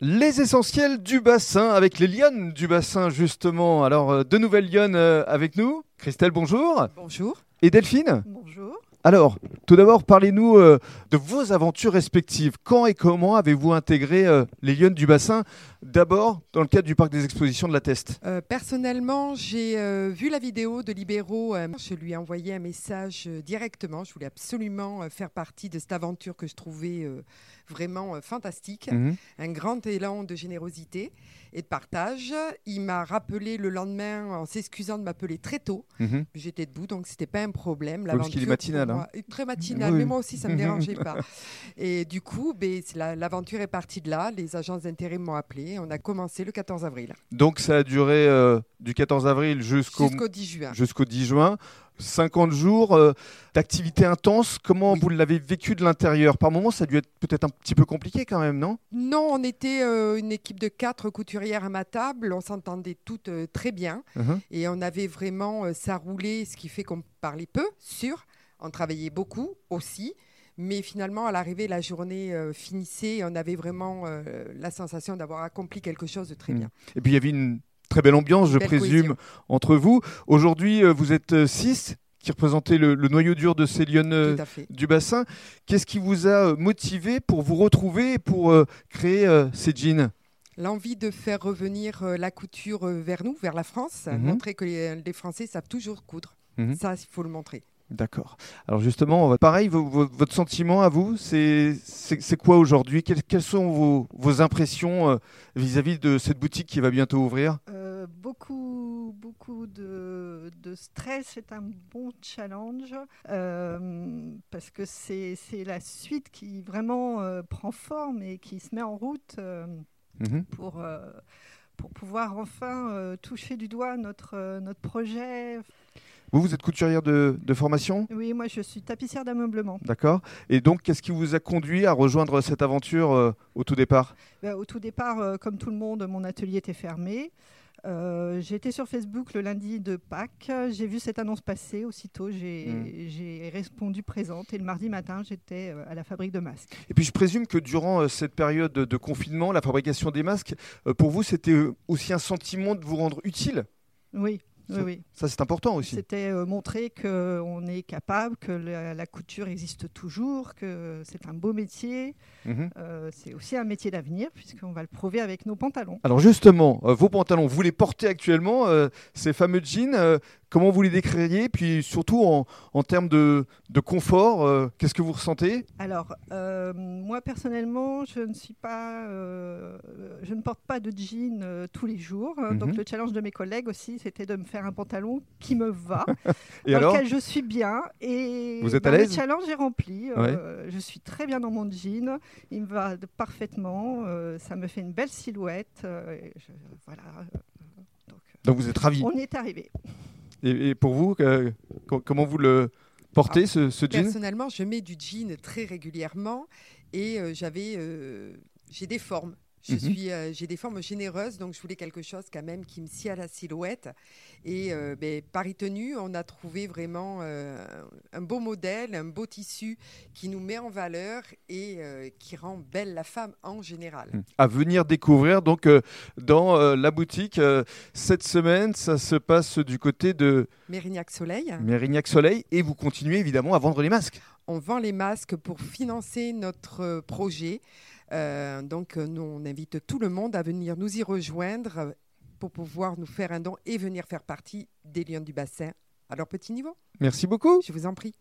Les essentiels du bassin avec les lionnes du bassin justement. Alors euh, deux nouvelles lionnes euh, avec nous. Christelle, bonjour. Bonjour. Et Delphine? Bonjour. Alors, tout d'abord, parlez-nous euh, de vos aventures respectives. Quand et comment avez-vous intégré euh, les lionnes du bassin D'abord, dans le cadre du parc des expositions de la Teste? Euh, personnellement, j'ai vu la vidéo de Libéraux. je lui ai envoyé un message directement. Je voulais absolument faire partie de cette aventure que je trouvais vraiment fantastique. Mhm. Un grand élan de générosité et de partage. Il m'a rappelé le lendemain en s'excusant de m'appeler très tôt. Mhm. J'étais debout, donc c'était pas un problème. L'aventure, hein. Très matinal, Oui. mais moi aussi, ça me dérangeait pas. Et du coup, ben, la- l'aventure est partie de là. Les agences d'intérêt m'ont appelé. On a commencé le 14 avril Donc ça a duré euh, du 14 avril jusqu'au jusqu'au 10 juin. jusqu'au 10 juin. 50 jours euh, d'activité intense. Comment Oui. vous l'avez vécu de l'intérieur? Par moments, ça a dû être peut-être un petit peu compliqué quand même, non? Non, on était euh, une équipe de quatre couturières à ma table. On s'entendait toutes euh, très bien. Mhm. Et on avait vraiment ça roulé, ce qui fait qu'on parlait peu, sûr. On travaillait beaucoup aussi. Mais finalement, à l'arrivée, la journée euh, finissait et on avait vraiment euh, la sensation d'avoir accompli quelque chose de très Mm. bien. Et puis il y avait une très belle ambiance, je Belle présume, cohésion. entre vous. Aujourd'hui, euh, vous êtes 6 qui représentez le, le noyau dur de ces fait. du bassin. Qu'est-ce qui vous a motivé pour vous retrouver et pour créer ces jeans? L'envie de faire revenir la couture vers nous, vers la France, Mhm. montrer que les, les Français savent toujours coudre. Mhm. Ça, il faut le montrer. D'accord. Alors justement, pareil, vo- vo- votre sentiment à vous, c'est quoi aujourd'hui? Quelles, sont vos, vos impressions euh, vis-à-vis de cette boutique qui va bientôt ouvrir? Euh, beaucoup, beaucoup de, de stress. C'est un bon challenge euh, parce que c'est la suite qui vraiment euh, prend forme et qui se met en route Mhm. pour, pour pouvoir enfin euh, toucher du doigt notre, euh, notre projet. Vous, vous êtes couturière de, de formation? Oui, moi je suis tapissière d'ameublement. D'accord. Et donc, qu'est-ce qui vous a conduit à rejoindre cette aventure euh, au tout départ? Ben, au tout départ, euh, comme tout le monde, mon atelier était fermé. Euh, J'étais sur Facebook le lundi de Pâques. J'ai vu cette annonce passer. Aussitôt, j'ai Mm. j'ai répondu présente. Et le mardi matin, j'étais à la fabrique de masques. Et puis je présume que durant cette période de confinement, la fabrication des masques, pour vous, c'était aussi un sentiment de vous rendre utile? Oui, Ça- oui. Ça, c'est important aussi. C'était euh, montrer qu'on est capable, que la, la couture existe toujours, que c'est un beau métier. Mhm. Euh, c'est aussi un métier d'avenir, puisqu'on va le prouver avec nos pantalons. Alors justement, euh, vos pantalons, vous les portez actuellement, ces fameux jeans, comment vous les décririez Puis surtout en, en termes de, de confort, euh, qu'est-ce que vous ressentez? Alors, euh, moi personnellement, je ne suis pas, euh, je ne porte pas de jean tous les jours. Mhm. Donc le challenge de mes collègues aussi, c'était de me faire un pantalon qui me va, Et dans lequel je suis bien. Et Vous êtes à ben, l'aise? Le challenge est rempli. Je suis très bien dans mon jean. Il me va parfaitement. Ça me fait une belle silhouette. Et je- voilà. Donc, Donc vous êtes ravi. on y est arrivé. Et, pour vous, euh, co- comment vous le portez, ce, ce jean? Personnellement, je mets du jean très régulièrement et euh, j'avais, euh, j'ai des formes. Je Mhm. suis, euh, j'ai des formes généreuses, donc je voulais quelque chose quand même qui me scie à la silhouette. Et euh, ben, Paris Tenue, on a trouvé vraiment euh, un beau modèle, un beau tissu qui nous met en valeur et euh, qui rend belle la femme en général. à venir découvrir donc dans la boutique cette semaine. Ça se passe du côté de Mérignac Soleil. Mérignac Soleil et vous continuez évidemment à vendre les masques. On vend les masques pour financer notre projet. Euh, donc, euh, nous, on invite tout le monde à venir nous y rejoindre euh, pour pouvoir nous faire un don et venir faire partie des Lions du Bassin à leur petit niveau. Merci beaucoup. Je vous en prie.